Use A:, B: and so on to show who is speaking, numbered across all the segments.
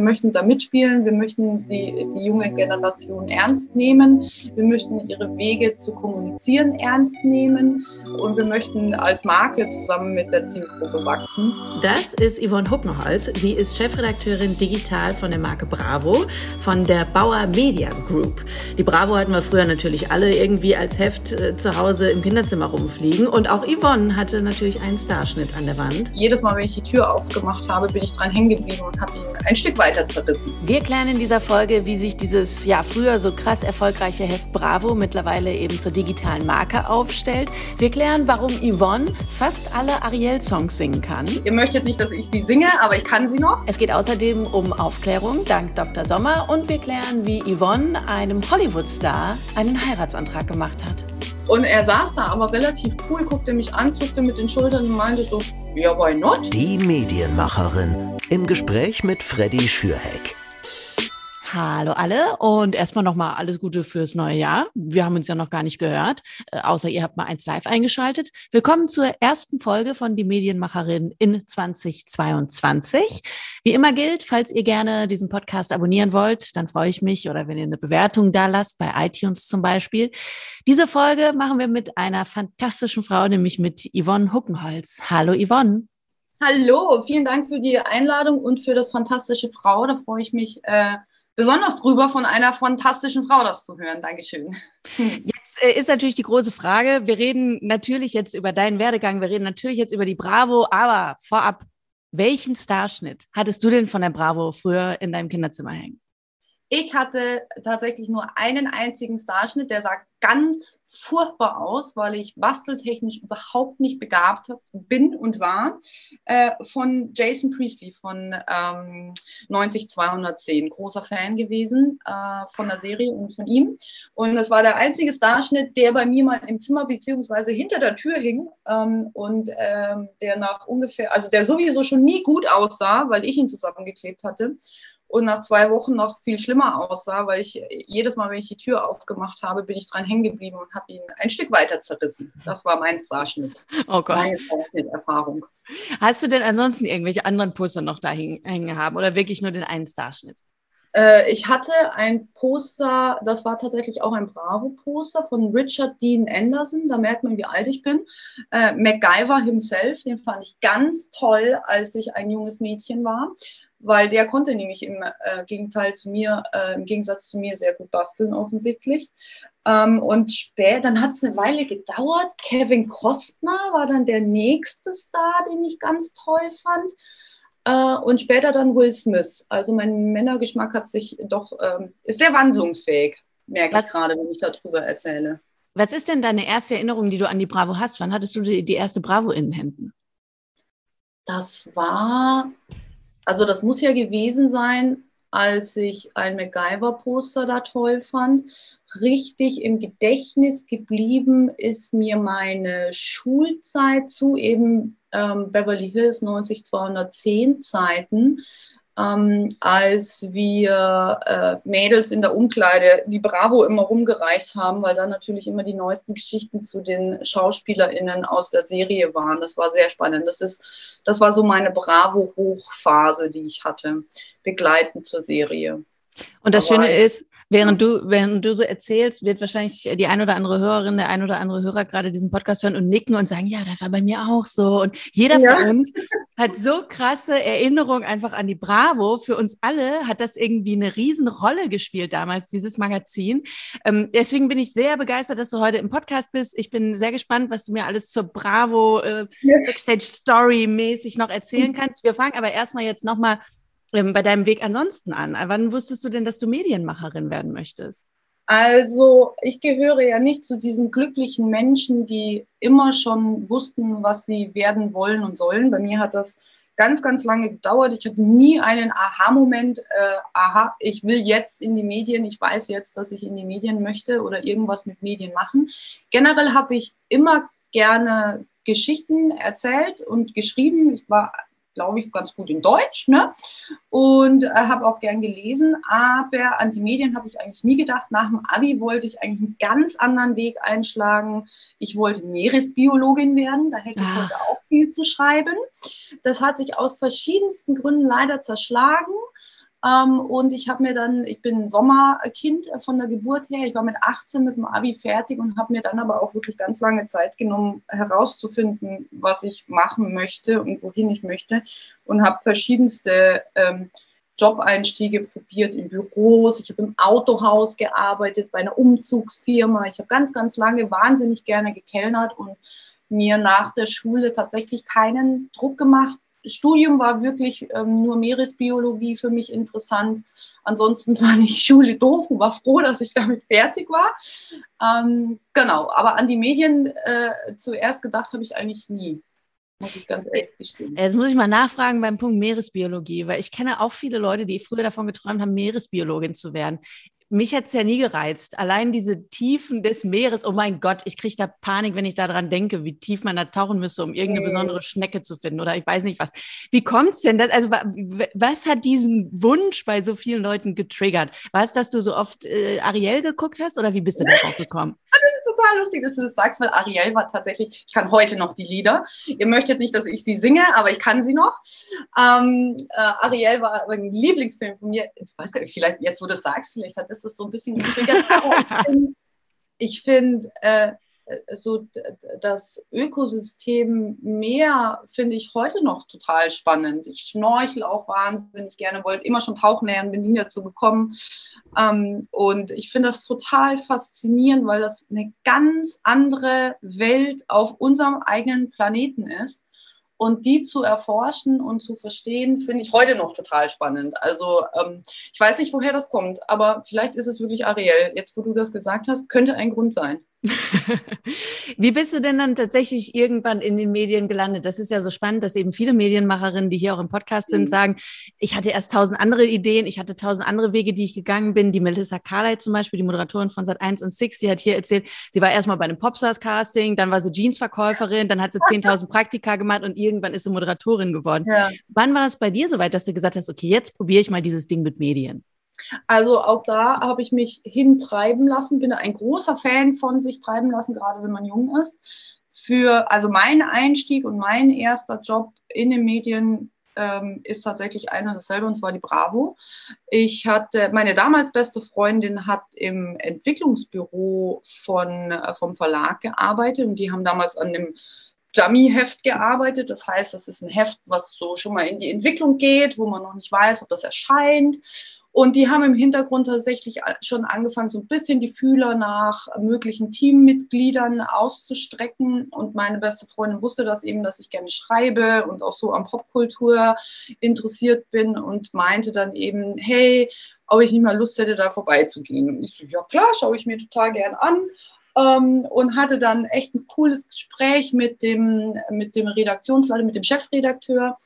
A: wir möchten da mitspielen, wir möchten die, die junge Generation ernst nehmen, wir möchten ihre Wege zu kommunizieren ernst nehmen und wir möchten als Marke zusammen mit der Zielgruppe wachsen.
B: Das ist Yvonne Huckenholz. Sie ist Chefredakteurin digital von der Marke Bravo von der Bauer Media Group. Die Bravo hatten wir früher natürlich alle irgendwie als Heft äh, zu Hause im Kinderzimmer rumfliegen und auch Yvonne hatte natürlich einen Starschnitt an der Wand.
A: Jedes Mal, wenn ich die Tür aufgemacht habe, bin ich dran hängen geblieben und habe ihn ein Stück weiter zerrissen.
B: Wir klären in dieser Folge, wie sich dieses ja früher so krass erfolgreiche Heft Bravo mittlerweile eben zur digitalen Marke aufstellt. Wir klären, warum Yvonne fast alle Ariel-Songs singen kann.
A: Ihr möchtet nicht, dass ich sie singe, aber ich kann sie noch.
B: Es geht außerdem um Aufklärung dank Dr. Sommer und wir klären, wie Yvonne einem Hollywood-Star einen Heiratsantrag gemacht hat.
A: Und er saß da aber relativ cool, guckte mich an, zuckte mit den Schultern und meinte so, ja, why not?
C: Die Medienmacherin im Gespräch mit Freddy Schürheck.
B: Hallo alle und erstmal nochmal alles Gute fürs neue Jahr. Wir haben uns ja noch gar nicht gehört, äh, außer ihr habt mal eins live eingeschaltet. Willkommen zur ersten Folge von Die Medienmacherin in 2022. Wie immer gilt, falls ihr gerne diesen Podcast abonnieren wollt, dann freue ich mich oder wenn ihr eine Bewertung da lasst, bei iTunes zum Beispiel. Diese Folge machen wir mit einer fantastischen Frau, nämlich mit Yvonne Huckenholz. Hallo Yvonne.
A: Hallo, vielen Dank für die Einladung und für das fantastische Frau. Da freue ich mich äh, besonders drüber, von einer fantastischen Frau das zu hören. Dankeschön.
B: Jetzt äh, ist natürlich die große Frage, wir reden natürlich jetzt über deinen Werdegang, wir reden natürlich jetzt über die Bravo, aber vorab, welchen Starschnitt hattest du denn von der Bravo früher in deinem Kinderzimmer hängen?
A: Ich hatte tatsächlich nur einen einzigen Starschnitt, der sah ganz furchtbar aus, weil ich basteltechnisch überhaupt nicht begabt bin und war, äh, von Jason Priestley von ähm, 90210. Großer Fan gewesen äh, von der Serie und von ihm. Und das war der einzige Starschnitt, der bei mir mal im Zimmer beziehungsweise hinter der Tür hing ähm, und ähm, der nach ungefähr, also der sowieso schon nie gut aussah, weil ich ihn zusammengeklebt hatte und nach zwei Wochen noch viel schlimmer aussah, weil ich jedes Mal, wenn ich die Tür aufgemacht habe, bin ich dran hängen geblieben und habe ihn ein Stück weiter zerrissen. Das war mein Starschnitt.
B: Oh Gott.
A: Meine Starschnitt-Erfahrung.
B: Hast du denn ansonsten irgendwelche anderen Poster noch da hängen haben oder wirklich nur den einen Starschnitt?
A: Äh, ich hatte ein Poster, das war tatsächlich auch ein Bravo-Poster von Richard Dean Anderson. Da merkt man, wie alt ich bin. Äh, MacGyver himself, den fand ich ganz toll, als ich ein junges Mädchen war weil der konnte nämlich im äh, Gegenteil zu mir, äh, im Gegensatz zu mir sehr gut basteln offensichtlich. Ähm, und später, dann hat es eine Weile gedauert. Kevin Costner war dann der nächste Star, den ich ganz toll fand. Äh, und später dann Will Smith. Also mein Männergeschmack hat sich doch, ähm, ist sehr wandlungsfähig, merke Was? ich gerade, wenn ich darüber erzähle.
B: Was ist denn deine erste Erinnerung, die du an die Bravo hast? Wann hattest du die, die erste Bravo in den Händen?
A: Das war also das muss ja gewesen sein, als ich ein MacGyver-Poster da toll fand. Richtig im Gedächtnis geblieben ist mir meine Schulzeit zu eben ähm, Beverly Hills 90210 Zeiten, ähm, als wir äh, Mädels in der Umkleide die Bravo immer rumgereicht haben, weil da natürlich immer die neuesten Geschichten zu den SchauspielerInnen aus der Serie waren. Das war sehr spannend. Das ist, das war so meine Bravo-Hochphase, die ich hatte, begleitend zur Serie.
B: Und das Aber Schöne ist, Während du, während du so erzählst, wird wahrscheinlich die ein oder andere Hörerin, der ein oder andere Hörer gerade diesen Podcast hören und nicken und sagen, ja, das war bei mir auch so. Und jeder ja. von uns hat so krasse Erinnerungen einfach an die Bravo. Für uns alle hat das irgendwie eine Riesenrolle gespielt damals, dieses Magazin. Ähm, deswegen bin ich sehr begeistert, dass du heute im Podcast bist. Ich bin sehr gespannt, was du mir alles zur Bravo äh, Backstage Story mäßig noch erzählen kannst. Wir fangen aber erstmal jetzt nochmal ähm, bei deinem Weg ansonsten an? Wann wusstest du denn, dass du Medienmacherin werden möchtest?
A: Also ich gehöre ja nicht zu diesen glücklichen Menschen, die immer schon wussten, was sie werden wollen und sollen. Bei mir hat das ganz, ganz lange gedauert. Ich hatte nie einen Aha-Moment, äh, aha, ich will jetzt in die Medien, ich weiß jetzt, dass ich in die Medien möchte oder irgendwas mit Medien machen. Generell habe ich immer gerne Geschichten erzählt und geschrieben. Ich war glaube ich, ganz gut in Deutsch ne? und äh, habe auch gern gelesen. Aber an die Medien habe ich eigentlich nie gedacht. Nach dem Abi wollte ich eigentlich einen ganz anderen Weg einschlagen. Ich wollte Meeresbiologin werden. Da hätte ich Ach. heute auch viel zu schreiben. Das hat sich aus verschiedensten Gründen leider zerschlagen. Ähm, und ich habe mir dann, ich bin Sommerkind von der Geburt her. Ich war mit 18 mit dem Abi fertig und habe mir dann aber auch wirklich ganz lange Zeit genommen, herauszufinden, was ich machen möchte und wohin ich möchte. Und habe verschiedenste ähm, Job-Einstiege probiert in Büros. Ich habe im Autohaus gearbeitet, bei einer Umzugsfirma. Ich habe ganz, ganz lange wahnsinnig gerne gekellnert und mir nach der Schule tatsächlich keinen Druck gemacht, Studium war wirklich ähm, nur Meeresbiologie für mich interessant. Ansonsten fand ich Schule doof und war froh, dass ich damit fertig war. Ähm, genau, aber an die Medien äh, zuerst gedacht habe ich eigentlich nie. Muss ich ganz ehrlich gestehen.
B: Jetzt muss ich mal nachfragen beim Punkt Meeresbiologie, weil ich kenne auch viele Leute, die früher davon geträumt haben, Meeresbiologin zu werden mich hätte es ja nie gereizt. Allein diese Tiefen des Meeres, oh mein Gott, ich kriege da Panik, wenn ich daran denke, wie tief man da tauchen müsste, um irgendeine besondere Schnecke zu finden oder ich weiß nicht was. Wie kommt es denn? Das, also was hat diesen Wunsch bei so vielen Leuten getriggert? War es, dass du so oft äh, Ariel geguckt hast oder wie bist du darauf gekommen?
A: total lustig, dass du das sagst, weil Ariel war tatsächlich, ich kann heute noch die Lieder. Ihr möchtet nicht, dass ich sie singe, aber ich kann sie noch. Ähm, äh, Ariel war ein Lieblingsfilm von mir. Ich weiß gar nicht, vielleicht jetzt, wo du das sagst, vielleicht hat das so ein bisschen getriggert. ich finde, find, äh, so das Ökosystem Meer finde ich heute noch total spannend. Ich schnorchel auch wahnsinnig gerne, wollte immer schon tauchen lernen, bin nie dazu gekommen. Ähm, und ich finde das total faszinierend, weil das eine ganz andere Welt auf unserem eigenen Planeten ist. Und die zu erforschen und zu verstehen, finde ich heute noch total spannend. Also ähm, ich weiß nicht, woher das kommt, aber vielleicht ist es wirklich Ariel. Jetzt, wo du das gesagt hast, könnte ein Grund sein.
B: Wie bist du denn dann tatsächlich irgendwann in den Medien gelandet? Das ist ja so spannend, dass eben viele Medienmacherinnen, die hier auch im Podcast sind, mhm. sagen, ich hatte erst tausend andere Ideen, ich hatte tausend andere Wege, die ich gegangen bin. Die Melissa Carley zum Beispiel, die Moderatorin von Sat1 und Six, die hat hier erzählt, sie war erstmal bei einem Popstars-Casting, dann war sie Jeansverkäuferin, dann hat sie 10.000 Praktika gemacht und irgendwann ist sie Moderatorin geworden. Ja. Wann war es bei dir soweit, dass du gesagt hast, okay, jetzt probiere ich mal dieses Ding mit Medien?
A: Also auch da habe ich mich hintreiben lassen, bin ein großer Fan von sich treiben lassen, gerade wenn man jung ist. Für, also mein Einstieg und mein erster Job in den Medien ähm, ist tatsächlich einer dasselbe und zwar die Bravo. Ich hatte, meine damals beste Freundin hat im Entwicklungsbüro von, äh, vom Verlag gearbeitet und die haben damals an dem Dummy-Heft gearbeitet. Das heißt, das ist ein Heft, was so schon mal in die Entwicklung geht, wo man noch nicht weiß, ob das erscheint. Und die haben im Hintergrund tatsächlich schon angefangen, so ein bisschen die Fühler nach möglichen Teammitgliedern auszustrecken. Und meine beste Freundin wusste das eben, dass ich gerne schreibe und auch so an Popkultur interessiert bin und meinte dann eben, hey, ob ich nicht mal Lust hätte, da vorbeizugehen. Und ich so, ja klar, schaue ich mir total gern an ähm, und hatte dann echt ein cooles Gespräch mit dem, mit dem Redaktionsleiter, mit dem Chefredakteur.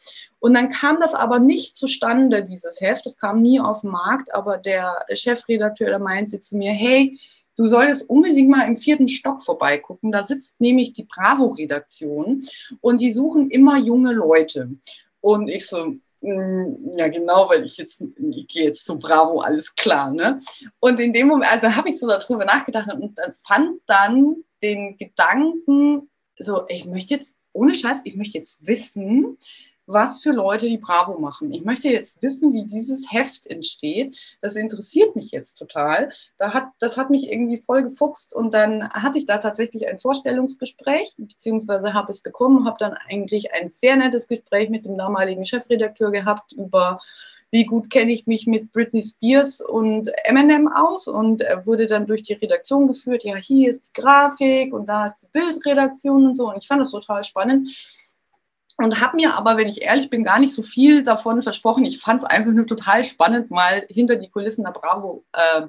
A: Und dann kam das aber nicht zustande, dieses Heft. Das kam nie auf den Markt, aber der Chefredakteur, der meinte zu mir, hey, du solltest unbedingt mal im vierten Stock vorbeigucken. Da sitzt nämlich die Bravo-Redaktion und die suchen immer junge Leute. Und ich so, ja, genau, weil ich jetzt, ich gehe jetzt zu Bravo, alles klar, ne? Und in dem Moment, also habe ich so darüber nachgedacht und fand dann den Gedanken, so, ich möchte jetzt, ohne Scheiß, ich möchte jetzt wissen, was für Leute die Bravo machen. Ich möchte jetzt wissen, wie dieses Heft entsteht. Das interessiert mich jetzt total. Da hat, das hat mich irgendwie voll gefuchst und dann hatte ich da tatsächlich ein Vorstellungsgespräch, beziehungsweise habe es bekommen, habe dann eigentlich ein sehr nettes Gespräch mit dem damaligen Chefredakteur gehabt über wie gut kenne ich mich mit Britney Spears und Eminem aus und wurde dann durch die Redaktion geführt. Ja, hier ist die Grafik und da ist die Bildredaktion und so. Und ich fand das total spannend und habe mir aber, wenn ich ehrlich bin, gar nicht so viel davon versprochen. Ich fand es einfach nur total spannend, mal hinter die Kulissen der Bravo äh,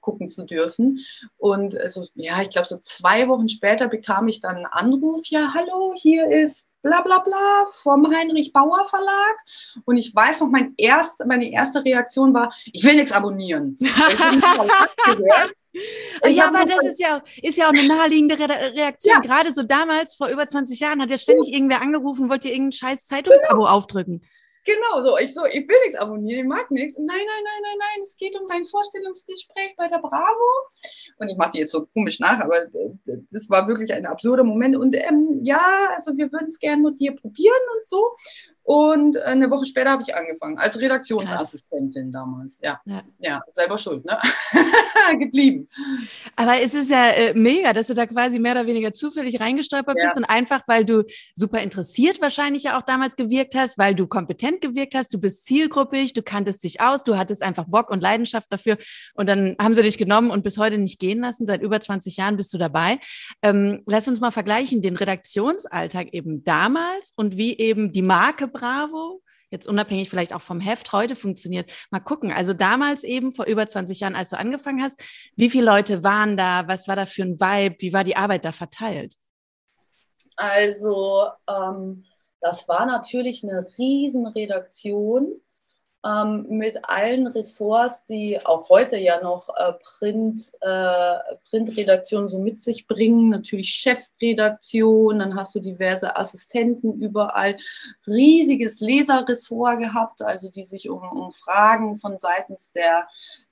A: gucken zu dürfen. Und äh, so, ja, ich glaube, so zwei Wochen später bekam ich dann einen Anruf, ja, hallo, hier ist bla bla bla vom Heinrich Bauer Verlag. Und ich weiß noch, mein erst, meine erste Reaktion war, ich will nichts abonnieren.
B: ja, aber das ist ja, ist ja auch eine naheliegende Re Reaktion. Ja. Gerade so damals, vor über 20 Jahren, hat ja ständig irgendwer angerufen, wollte irgendein scheiß Zeitungsabo genau. aufdrücken.
A: Genau, so. Ich so, ich will nichts abonnieren, ich mag nichts. Nein, nein, nein, nein, nein, es geht um dein Vorstellungsgespräch bei der Bravo. Und ich mache die jetzt so komisch nach, aber das war wirklich ein absurder Moment. Und ähm, ja, also wir würden es gerne mit dir probieren und so. Und äh, eine Woche später habe ich angefangen, als Redaktionsassistentin Krass. damals. Ja. ja. ja, selber schuld, ne? Geblieben.
B: Aber es ist ja äh, mega, dass du da quasi mehr oder weniger zufällig reingestolpert ja. bist und einfach, weil du super interessiert wahrscheinlich ja auch damals gewirkt hast, weil du kompetent gewirkt hast, du bist zielgruppig, du kanntest dich aus, du hattest einfach Bock und Leidenschaft dafür und dann haben sie dich genommen und bis heute nicht gehen lassen. Seit über 20 Jahren bist du dabei. Ähm, lass uns mal vergleichen, den Redaktionsalltag eben damals und wie eben die Marke Bravo jetzt unabhängig vielleicht auch vom Heft heute funktioniert. Mal gucken. Also damals eben vor über 20 Jahren, als du angefangen hast, wie viele Leute waren da? Was war da für ein Vibe? Wie war die Arbeit da verteilt?
A: Also ähm, das war natürlich eine Riesenredaktion ähm, mit allen Ressorts, die auch heute ja noch äh, Print, äh, Printredaktion so mit sich bringen. Natürlich Chefredaktion, dann hast du diverse Assistenten überall. Riesiges Leserressort gehabt, also die sich um, um Fragen von seitens der,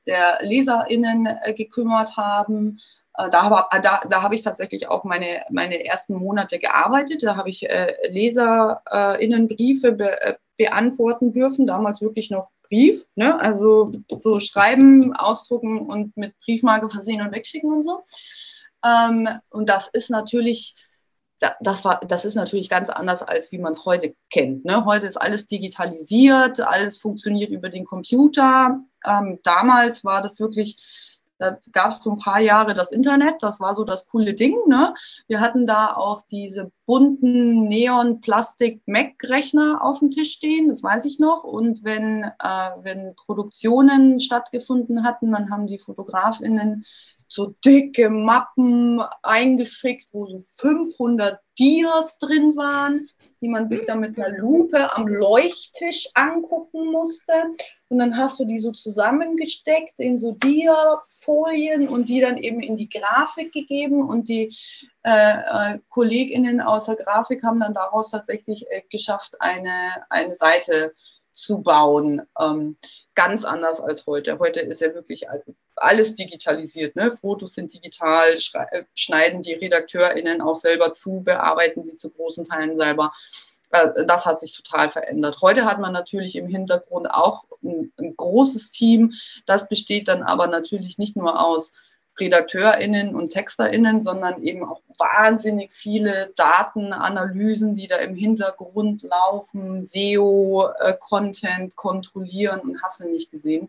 A: der LeserInnen äh, gekümmert haben. Äh, da, da, da habe ich tatsächlich auch meine, meine ersten Monate gearbeitet. Da habe ich äh, LeserInnenbriefe be, äh, beantworten dürfen, damals wirklich noch Brief, ne? also so schreiben, ausdrucken und mit Briefmarke versehen und wegschicken und so. Ähm, und das ist natürlich, das, war, das ist natürlich ganz anders, als wie man es heute kennt. Ne? Heute ist alles digitalisiert, alles funktioniert über den Computer. Ähm, damals war das wirklich da gab es so ein paar Jahre das Internet, das war so das coole Ding. Ne? Wir hatten da auch diese bunten Neon-Plastik-Mac-Rechner auf dem Tisch stehen, das weiß ich noch. Und wenn, äh, wenn Produktionen stattgefunden hatten, dann haben die Fotografinnen so dicke Mappen eingeschickt, wo so 500 Dias drin waren, die man sich dann mit einer Lupe am Leuchttisch angucken musste. Und dann hast du die so zusammengesteckt in so Dia-Folien und die dann eben in die Grafik gegeben. Und die äh, äh, KollegInnen aus der Grafik haben dann daraus tatsächlich äh, geschafft, eine, eine Seite zu bauen. Ähm, ganz anders als heute. Heute ist ja wirklich alles digitalisiert. Ne? Fotos sind digital, äh, schneiden die RedakteurInnen auch selber zu, bearbeiten sie zu großen Teilen selber. Äh, das hat sich total verändert. Heute hat man natürlich im Hintergrund auch ein, ein großes Team. Das besteht dann aber natürlich nicht nur aus RedakteurInnen und TexterInnen, sondern eben auch wahnsinnig viele Datenanalysen, die da im Hintergrund laufen, SEO-Content äh, kontrollieren und hast du nicht gesehen.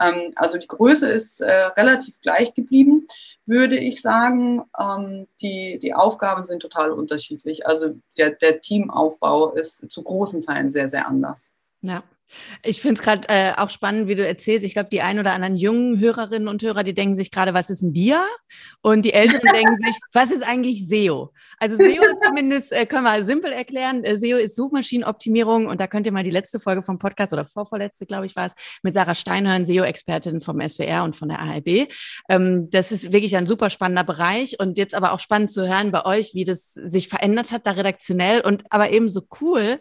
A: Ähm, also die Größe ist äh, relativ gleich geblieben, würde ich sagen. Ähm, die, die Aufgaben sind total unterschiedlich. Also der, der Teamaufbau ist zu großen Teilen sehr, sehr anders.
B: Ja. Ich finde es gerade äh, auch spannend, wie du erzählst. Ich glaube, die ein oder anderen jungen Hörerinnen und Hörer, die denken sich gerade, was ist ein Dia? Und die Älteren denken sich, was ist eigentlich SEO? Also SEO zumindest äh, können wir simpel erklären. Äh, SEO ist Suchmaschinenoptimierung und da könnt ihr mal die letzte Folge vom Podcast oder vorvorletzte, glaube ich, war es, mit Sarah Steinhörn, SEO-Expertin vom SWR und von der ARD. Ähm, das ist wirklich ein super spannender Bereich und jetzt aber auch spannend zu hören bei euch, wie das sich verändert hat, da redaktionell und aber eben so cool,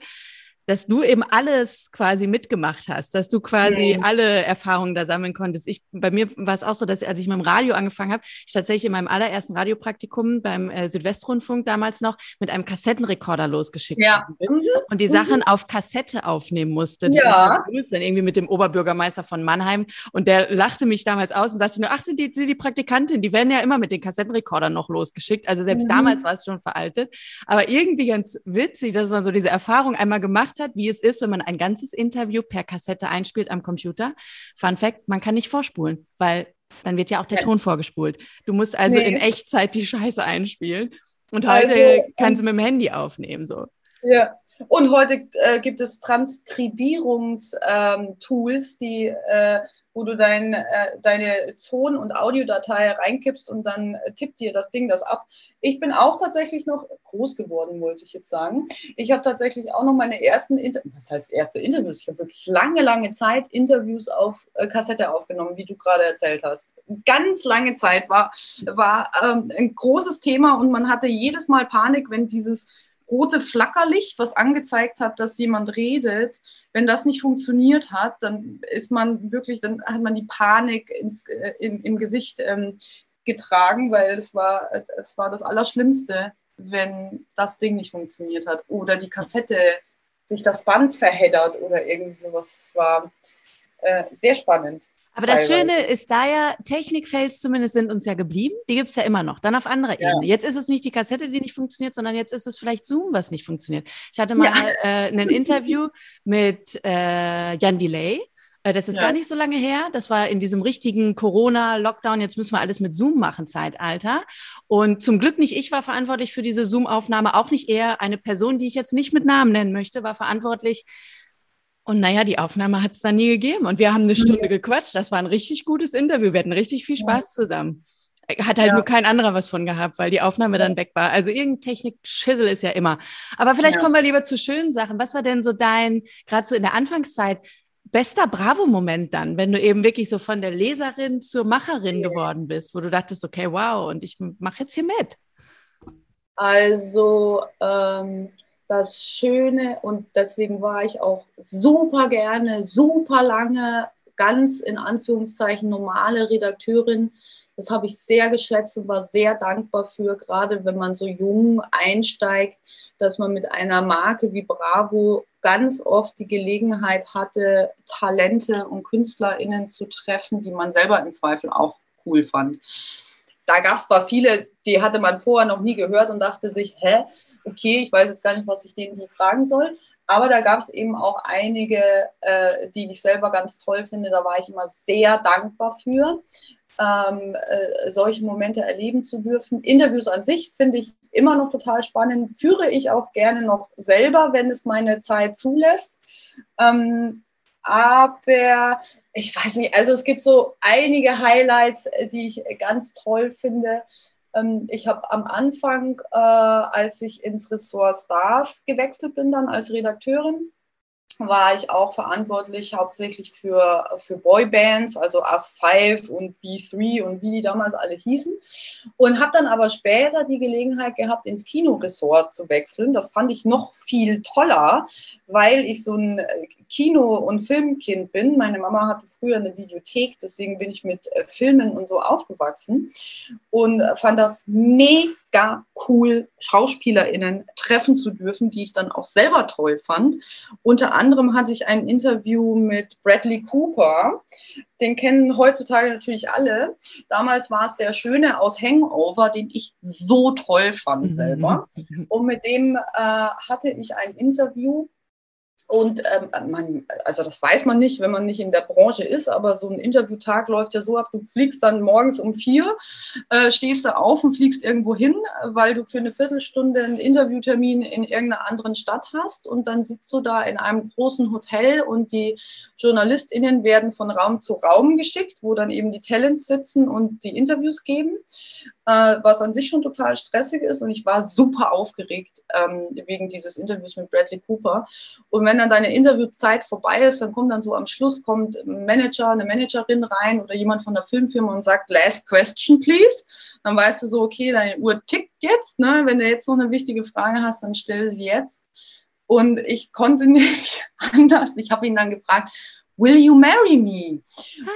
B: dass du eben alles quasi mitgemacht hast, dass du quasi mhm. alle Erfahrungen da sammeln konntest. Ich, bei mir war es auch so, dass als ich mit dem Radio angefangen habe, ich tatsächlich in meinem allerersten Radiopraktikum beim äh, Südwestrundfunk damals noch mit einem Kassettenrekorder losgeschickt
A: ja.
B: bin und die Sachen mhm. auf Kassette aufnehmen musste.
A: Ja.
B: Dann irgendwie mit dem Oberbürgermeister von Mannheim und der lachte mich damals aus und sagte nur, ach, sind die, sind die Praktikantin, die werden ja immer mit den Kassettenrekordern noch losgeschickt. Also selbst mhm. damals war es schon veraltet. Aber irgendwie ganz witzig, dass man so diese Erfahrung einmal gemacht gemacht hat, wie es ist, wenn man ein ganzes Interview per Kassette einspielt am Computer. Fun Fact, man kann nicht vorspulen, weil dann wird ja auch der. Ton vorgespult. Du musst also nee. in Echtzeit die Scheiße einspielen. Und heute also, kannst du mit dem Handy aufnehmen, so.
A: Ja. Und heute äh, gibt es Transkribierungstools, die äh, wo du dein, äh, deine Ton- und Audiodatei reinkippst und dann äh, tippt dir das Ding das ab. Ich bin auch tatsächlich noch groß geworden, wollte ich jetzt sagen. Ich habe tatsächlich auch noch meine ersten, Inter was heißt erste Interviews? Ich habe wirklich lange, lange Zeit Interviews auf äh, Kassette aufgenommen, wie du gerade erzählt hast. Ganz lange Zeit war, war ähm, ein großes Thema und man hatte jedes Mal Panik, wenn dieses rote Flackerlicht, was angezeigt hat, dass jemand redet, wenn das nicht funktioniert hat, dann ist man wirklich, dann hat man die Panik ins, äh, in, im Gesicht ähm, getragen, weil es war, es war das Allerschlimmste, wenn das Ding nicht funktioniert hat oder die Kassette sich das Band verheddert oder irgendwie sowas. Es war äh, sehr spannend.
B: Aber das Schöne ist da ja, Technikfails zumindest sind uns ja geblieben. Die gibt es ja immer noch, dann auf anderer ja. Ebene. Jetzt ist es nicht die Kassette, die nicht funktioniert, sondern jetzt ist es vielleicht Zoom, was nicht funktioniert. Ich hatte mal ja. äh, ein Interview mit äh, Jan Delay. Äh, das ist ja. gar nicht so lange her. Das war in diesem richtigen Corona-Lockdown. Jetzt müssen wir alles mit Zoom machen, Zeitalter. Und zum Glück nicht ich war verantwortlich für diese Zoom-Aufnahme, auch nicht er. Eine Person, die ich jetzt nicht mit Namen nennen möchte, war verantwortlich und naja, die Aufnahme hat es dann nie gegeben. Und wir haben eine Stunde gequatscht. Das war ein richtig gutes Interview. Wir hatten richtig viel Spaß zusammen. Hat halt ja. nur kein anderer was von gehabt, weil die Aufnahme dann weg war. Also irgendein Technik-Schissel ist ja immer. Aber vielleicht ja. kommen wir lieber zu schönen Sachen. Was war denn so dein, gerade so in der Anfangszeit, bester Bravo-Moment dann, wenn du eben wirklich so von der Leserin zur Macherin geworden bist, wo du dachtest, okay, wow, und ich mache jetzt hier mit?
A: Also, ähm, das Schöne und deswegen war ich auch super gerne, super lange ganz in Anführungszeichen normale Redakteurin. Das habe ich sehr geschätzt und war sehr dankbar für, gerade wenn man so jung einsteigt, dass man mit einer Marke wie Bravo ganz oft die Gelegenheit hatte, Talente und KünstlerInnen zu treffen, die man selber im Zweifel auch cool fand da gab es zwar viele, die hatte man vorher noch nie gehört und dachte sich, hä, okay, ich weiß jetzt gar nicht, was ich denen hier fragen soll. Aber da gab es eben auch einige, äh, die ich selber ganz toll finde. Da war ich immer sehr dankbar für, ähm, äh, solche Momente erleben zu dürfen. Interviews an sich finde ich immer noch total spannend. Führe ich auch gerne noch selber, wenn es meine Zeit zulässt. Ähm, aber ich weiß nicht, also es gibt so einige Highlights, äh, die ich ganz toll finde. Ähm, ich habe am Anfang, äh, als ich ins Ressort Stars gewechselt bin, dann als Redakteurin, war ich auch verantwortlich hauptsächlich für, für Boybands, also Us 5 und B3 und wie die damals alle hießen. Und habe dann aber später die Gelegenheit gehabt, ins Kinoresort zu wechseln. Das fand ich noch viel toller, weil ich so ein Kino- und Filmkind bin. Meine Mama hatte früher eine Videothek, deswegen bin ich mit äh, Filmen und so aufgewachsen und fand das mega mega cool, SchauspielerInnen treffen zu dürfen, die ich dann auch selber toll fand. Unter anderem hatte ich ein Interview mit Bradley Cooper. Den kennen heutzutage natürlich alle. Damals war es der Schöne aus Hangover, den ich so toll fand mhm. selber. Und mit dem äh, hatte ich ein Interview und ähm, man, also das weiß man nicht, wenn man nicht in der Branche ist, aber so ein Interviewtag läuft ja so ab, du fliegst dann morgens um vier, äh, stehst du auf und fliegst irgendwo hin, weil du für eine Viertelstunde einen Interviewtermin in irgendeiner anderen Stadt hast und dann sitzt du da in einem großen Hotel und die JournalistInnen werden von Raum zu Raum geschickt, wo dann eben die Talents sitzen und die Interviews geben, äh, was an sich schon total stressig ist und ich war super aufgeregt ähm, wegen dieses Interviews mit Bradley Cooper und wenn dann deine Interviewzeit vorbei ist, dann kommt dann so am Schluss kommt ein Manager, eine Managerin rein oder jemand von der Filmfirma und sagt, last question, please. Dann weißt du so, okay, deine Uhr tickt jetzt. Ne? Wenn du jetzt noch eine wichtige Frage hast, dann stell sie jetzt. Und ich konnte nicht anders. Ich habe ihn dann gefragt, Will you marry me?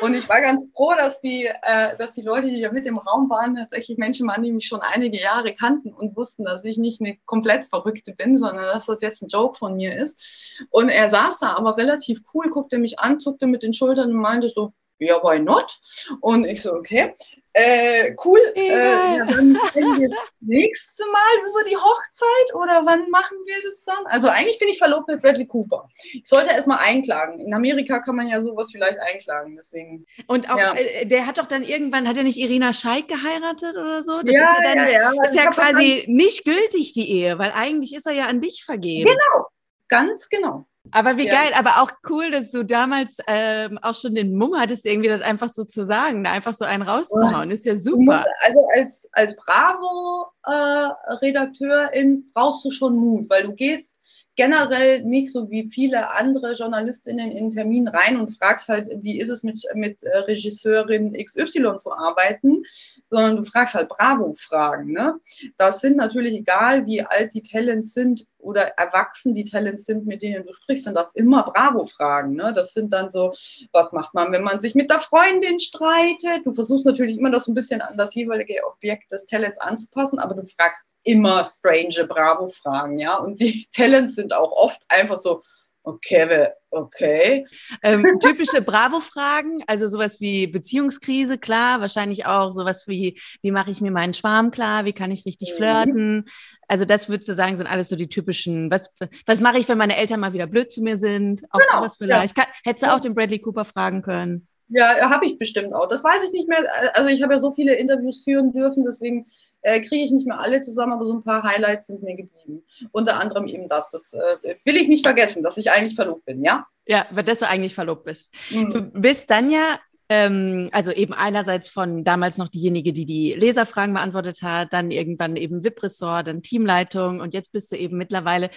A: Und ich war ganz froh, dass die, äh, dass die Leute, die ja mit im Raum waren, tatsächlich Menschen waren, die mich schon einige Jahre kannten und wussten, dass ich nicht eine komplett Verrückte bin, sondern dass das jetzt ein Joke von mir ist. Und er saß da aber relativ cool, guckte mich an, zuckte mit den Schultern und meinte so, ja, why not? Und ich so, okay. Äh, cool. Äh, ja, dann wir das nächste Mal über die Hochzeit oder wann machen wir das dann? Also eigentlich bin ich verlobt mit Bradley Cooper. Ich sollte erstmal einklagen. In Amerika kann man ja sowas vielleicht einklagen, deswegen.
B: Und auch, ja. äh, der hat doch dann irgendwann, hat er nicht Irina Scheik geheiratet oder so?
A: Das ja, ist ja, dann, ja, ja.
B: ist ja quasi nicht gültig, die Ehe, weil eigentlich ist er ja an dich vergeben.
A: Genau, ganz genau.
B: Aber wie ja. geil, aber auch cool, dass du damals ähm, auch schon den Mumm hattest, irgendwie das einfach so zu sagen, da einfach so einen rauszuhauen. Ist ja super. Musst,
A: also als, als Bravo-Redakteurin äh, brauchst du schon Mut, weil du gehst generell nicht so wie viele andere Journalistinnen in Termin rein und fragst halt, wie ist es mit, mit äh, Regisseurin XY zu arbeiten, sondern du fragst halt Bravo-Fragen. Ne? Das sind natürlich, egal wie alt die Talents sind oder erwachsen die Talents sind, mit denen du sprichst, sind das immer Bravo-Fragen. Ne? Das sind dann so, was macht man, wenn man sich mit der Freundin streitet? Du versuchst natürlich immer das ein bisschen an das jeweilige Objekt des Talents anzupassen, aber du fragst immer strange Bravo-Fragen, ja. Und die Talents sind auch oft einfach so, okay, okay.
B: Ähm, typische Bravo-Fragen, also sowas wie Beziehungskrise, klar, wahrscheinlich auch sowas wie, wie mache ich mir meinen Schwarm klar, wie kann ich richtig mhm. flirten. Also das würdest du sagen, sind alles so die typischen, was, was mache ich, wenn meine Eltern mal wieder blöd zu mir sind? Auch genau, sowas vielleicht. Ja. Kann, hättest du auch den Bradley Cooper fragen können?
A: Ja, habe ich bestimmt auch. Das weiß ich nicht mehr. Also ich habe ja so viele Interviews führen dürfen, deswegen äh, kriege ich nicht mehr alle zusammen, aber so ein paar Highlights sind mir geblieben. Unter anderem eben das. Das äh, will ich nicht vergessen, dass ich eigentlich verlobt bin, ja?
B: Ja, dass du eigentlich verlobt bist. Mhm. Du bist dann ja ähm, also eben einerseits von damals noch diejenige, die die Leserfragen beantwortet hat, dann irgendwann eben VIP-Ressort, dann Teamleitung und jetzt bist du eben mittlerweile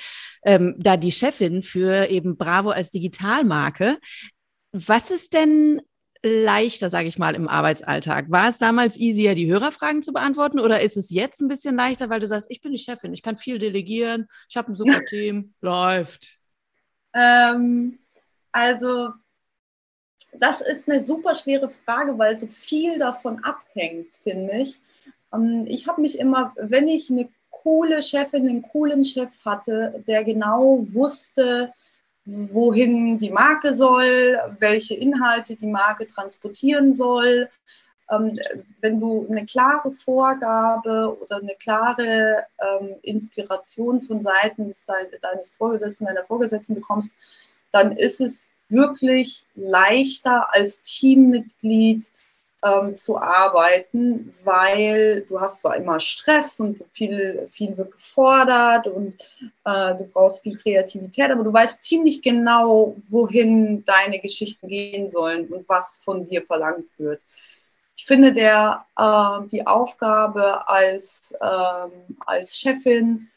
B: ähm, da die Chefin für eben Bravo als Digitalmarke. Was ist denn leichter, sage ich mal, im Arbeitsalltag? War es damals easier, die Hörerfragen zu beantworten oder ist es jetzt ein bisschen leichter, weil du sagst, ich bin die Chefin, ich kann viel delegieren, ich habe ein super Team, läuft?
A: Ähm, also das ist eine super schwere Frage, weil so viel davon abhängt, finde ich. Ähm, ich habe mich immer, wenn ich eine coole Chefin, einen coolen Chef hatte, der genau wusste, wohin die Marke soll, welche Inhalte die Marke transportieren soll. Ähm, wenn du eine klare Vorgabe oder eine klare ähm, Inspiration von Seiten deines Vorgesetzten, deiner Vorgesetzten bekommst, dann ist es wirklich leichter als Teammitglied ähm, zu arbeiten, weil du hast zwar immer Stress und viel, viel wird gefordert und äh, du brauchst viel Kreativität, aber du weißt ziemlich genau, wohin deine Geschichten gehen sollen und was von dir verlangt wird. Ich finde, der, äh, die Aufgabe als, ähm, als Chefin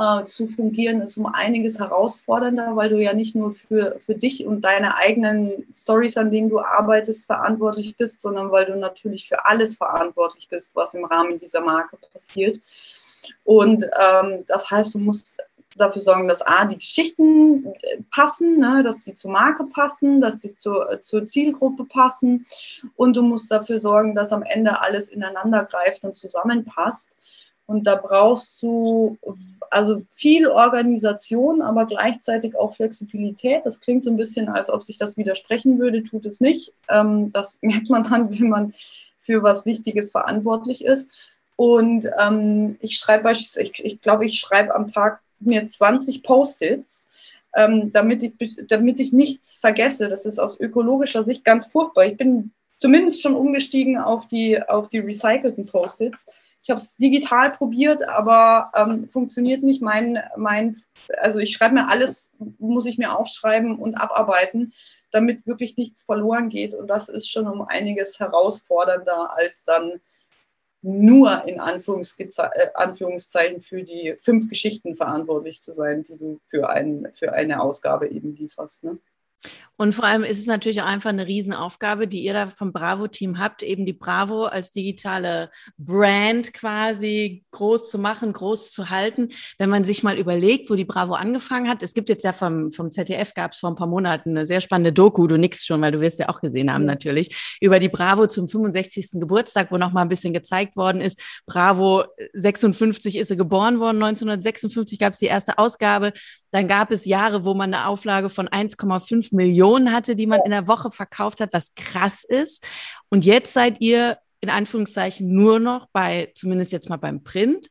A: äh, zu fungieren, ist um einiges herausfordernder, weil du ja nicht nur für, für dich und deine eigenen Stories, an denen du arbeitest, verantwortlich bist, sondern weil du natürlich für alles verantwortlich bist, was im Rahmen dieser Marke passiert. Und ähm, das heißt, du musst dafür sorgen, dass A, die Geschichten äh, passen, ne, dass sie zur Marke passen, dass sie zur, äh, zur Zielgruppe passen und du musst dafür sorgen, dass am Ende alles ineinander greift und zusammenpasst. Und da brauchst du also viel Organisation, aber gleichzeitig auch Flexibilität. Das klingt so ein bisschen, als ob sich das widersprechen würde, tut es nicht. Ähm, das merkt man dann, wenn man für was Wichtiges verantwortlich ist. Und ähm, ich schreibe beispielsweise, ich, glaube, ich schreibe am Tag mir 20 Post-its, ähm, damit, ich, damit ich nichts vergesse. Das ist aus ökologischer Sicht ganz furchtbar. Ich bin zumindest schon umgestiegen auf die, auf die recycelten Post-its ich habe es digital probiert, aber ähm, funktioniert nicht. Mein, mein, also ich schreibe mir alles, muss ich mir aufschreiben und abarbeiten, damit wirklich nichts verloren geht. Und das ist schon um einiges herausfordernder als dann nur in äh, Anführungszeichen für die fünf Geschichten verantwortlich zu sein, die du für, ein, für eine Ausgabe eben lieferst. Ne?
B: Und vor allem ist es natürlich auch einfach eine Riesenaufgabe, die ihr da vom Bravo-Team habt, eben die Bravo als digitale Brand quasi groß zu machen, groß zu halten. Wenn man sich mal überlegt, wo die Bravo angefangen hat, es gibt jetzt ja vom, vom ZDF gab es vor ein paar Monaten eine sehr spannende Doku, du nix schon, weil du wirst ja auch gesehen haben natürlich, über die Bravo zum 65. Geburtstag, wo nochmal ein bisschen gezeigt worden ist. Bravo 56 ist sie geboren worden, 1956 gab es die erste Ausgabe. Dann gab es Jahre, wo man eine Auflage von 1,5 Millionen hatte, die man in der Woche verkauft hat, was krass ist. Und jetzt seid ihr in Anführungszeichen nur noch bei, zumindest jetzt mal beim Print,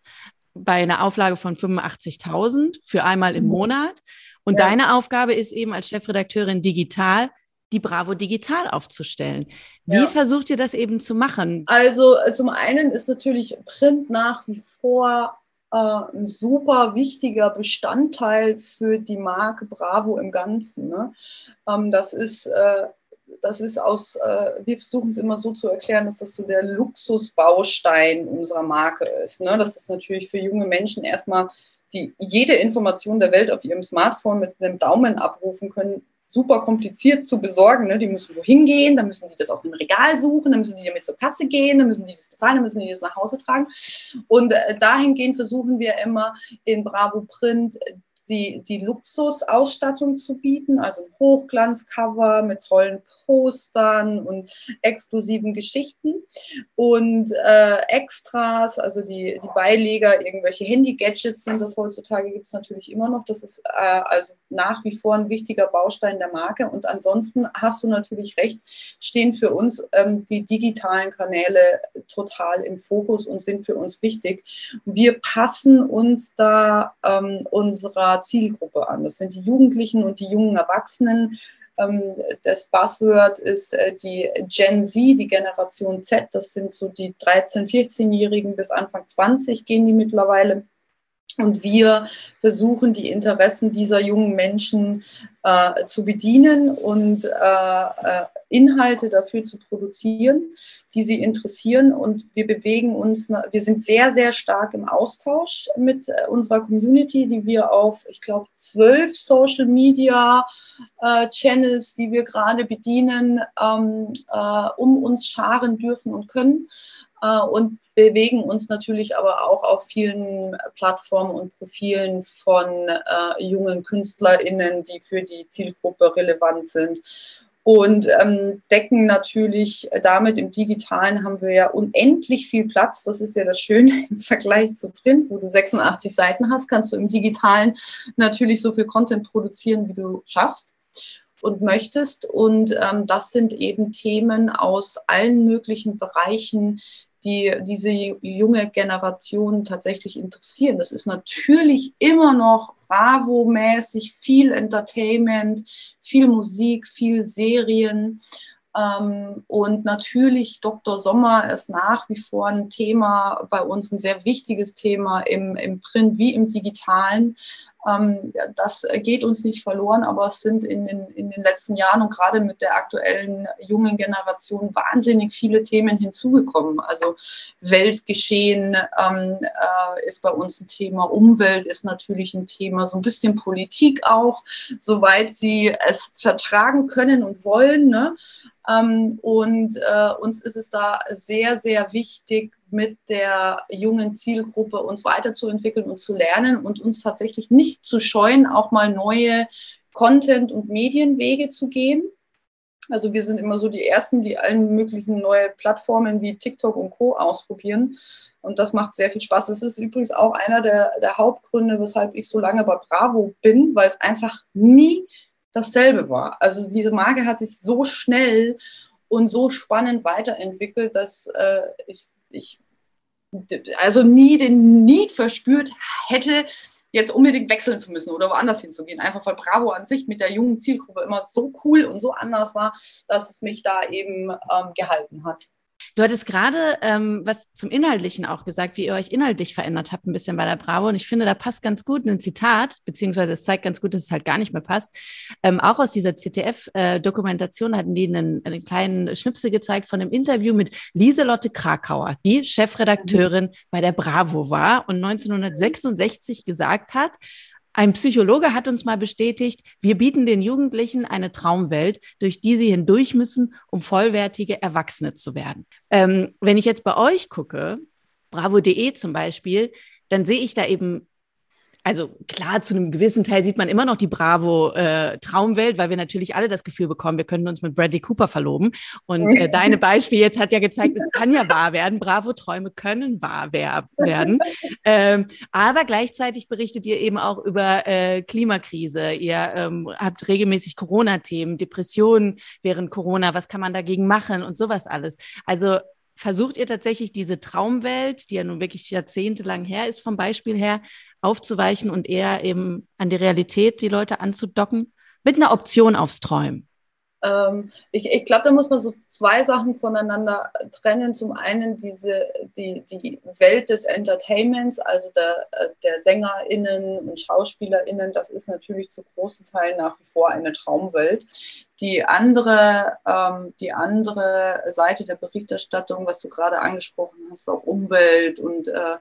B: bei einer Auflage von 85.000 für einmal im mhm. Monat. Und ja. deine Aufgabe ist eben als Chefredakteurin digital, die Bravo digital aufzustellen. Wie ja. versucht ihr das eben zu machen?
A: Also äh, zum einen ist natürlich Print nach wie vor ein super wichtiger Bestandteil für die Marke Bravo im Ganzen. Ne? Ähm, das ist äh, das ist aus, äh, wir versuchen es immer so zu erklären, dass das so der Luxusbaustein unserer Marke ist. Ne? Das ist natürlich für junge Menschen erstmal, die jede Information der Welt auf ihrem Smartphone mit einem Daumen abrufen können, super kompliziert zu besorgen. Ne? Die müssen wohin gehen, dann müssen die das aus dem Regal suchen, dann müssen die damit zur Kasse gehen, dann müssen die das bezahlen, dann müssen die das nach Hause tragen. Und äh, dahingehend versuchen wir immer in Bravo Print die, die Luxusausstattung zu bieten, also Hochglanzcover mit tollen Postern und exklusiven Geschichten und äh, Extras, also die, die Beileger, irgendwelche Handy-Gadgets sind das heutzutage, gibt es natürlich immer noch. Das ist äh, also nach wie vor ein wichtiger Baustein der Marke. Und ansonsten hast du natürlich recht, stehen für uns ähm, die digitalen Kanäle total im Fokus und sind für uns wichtig. Wir passen uns da ähm, unserer Zielgruppe an. Das sind die Jugendlichen und die jungen Erwachsenen. Ähm, das Buzzword ist äh, die Gen Z, die Generation Z. Das sind so die 13-, 14-Jährigen bis Anfang 20 gehen die mittlerweile. Und wir versuchen, die Interessen dieser jungen Menschen äh, zu bedienen und äh, äh, Inhalte dafür zu produzieren, die sie interessieren. Und wir bewegen uns, wir sind sehr, sehr stark im Austausch mit äh, unserer Community, die wir auf, ich glaube, zwölf Social Media äh, Channels, die wir gerade bedienen, ähm, äh, um uns scharen dürfen und können. und bewegen uns natürlich aber auch auf vielen Plattformen und Profilen von äh, jungen KünstlerInnen, die für die Zielgruppe relevant sind. Und ähm, decken natürlich damit im Digitalen haben wir ja unendlich viel Platz. Das ist ja das Schöne im Vergleich zu Print, wo du 86 Seiten hast, kannst du im Digitalen natürlich so viel Content produzieren, wie du schaffst und möchtest. Und ähm, das sind eben Themen aus allen möglichen Bereichen, die diese junge Generation tatsächlich interessieren. Das ist natürlich immer noch Bravo-mäßig, viel Entertainment, viel Musik, viel Serien. Ähm, und natürlich Dr. Sommer ist nach wie vor ein Thema bei uns, ein sehr wichtiges Thema im, im Print wie im Digitalen. Ähm, das geht uns nicht verloren, aber es sind in den, in den letzten Jahren und gerade mit der aktuellen jungen Generation wahnsinnig viele Themen hinzugekommen. Also Weltgeschehen ähm, äh, ist bei uns ein Thema, Umwelt ist natürlich ein Thema, so ein bisschen Politik auch, soweit sie es vertragen können und wollen. Ne? Ähm, und äh, uns ist es da sehr, sehr wichtig, mit der jungen Zielgruppe uns weiterzuentwickeln und zu lernen und uns tatsächlich nicht zu scheuen, auch mal neue Content- und Medienwege zu gehen. Also wir sind immer so die Ersten, die allen möglichen neue Plattformen wie TikTok und Co ausprobieren. Und das macht sehr viel Spaß. Das ist übrigens auch einer der, der Hauptgründe, weshalb ich so lange bei Bravo bin, weil es einfach nie dasselbe war. Also diese Marke hat sich so schnell und so spannend weiterentwickelt, dass äh, ich ich also nie den Need verspürt hätte, jetzt unbedingt wechseln zu müssen oder woanders hinzugehen. Einfach weil Bravo an sich mit der jungen Zielgruppe immer so cool und so anders war, dass es mich da eben ähm, gehalten hat.
B: Du hattest gerade ähm, was zum Inhaltlichen auch gesagt, wie ihr euch inhaltlich verändert habt, ein bisschen bei der Bravo. Und ich finde, da passt ganz gut ein Zitat, beziehungsweise es zeigt ganz gut, dass es halt gar nicht mehr passt. Ähm, auch aus dieser CTF-Dokumentation äh, hatten die einen, einen, kleinen Schnipsel gezeigt von einem Interview mit Lieselotte Krakauer, die Chefredakteurin mhm. bei der Bravo war und 1966 gesagt hat, ein Psychologe hat uns mal bestätigt, wir bieten den Jugendlichen eine Traumwelt, durch die sie hindurch müssen, um vollwertige Erwachsene zu werden. Ähm, wenn ich jetzt bei euch gucke, bravo.de zum Beispiel, dann sehe ich da eben also klar, zu einem gewissen Teil sieht man immer noch die Bravo-Traumwelt, äh, weil wir natürlich alle das Gefühl bekommen, wir könnten uns mit Bradley Cooper verloben. Und äh, deine Beispiel jetzt hat ja gezeigt, es kann ja wahr werden. Bravo-Träume können wahr werden. Ähm, aber gleichzeitig berichtet ihr eben auch über äh, Klimakrise. Ihr ähm, habt regelmäßig Corona-Themen, Depressionen während Corona. Was kann man dagegen machen und sowas alles? Also versucht ihr tatsächlich diese Traumwelt, die ja nun wirklich jahrzehntelang her ist vom Beispiel her, aufzuweichen und eher eben an die Realität die Leute anzudocken, mit einer Option aufs Träumen?
A: Ähm, ich, ich glaube, da muss man so zwei Sachen voneinander trennen. Zum einen diese, die, die Welt des Entertainments, also der, der SängerInnen und SchauspielerInnen, das ist natürlich zu großen Teilen nach wie vor eine Traumwelt. Die andere, ähm, die andere Seite der Berichterstattung, was du gerade angesprochen hast, auch Umwelt und äh,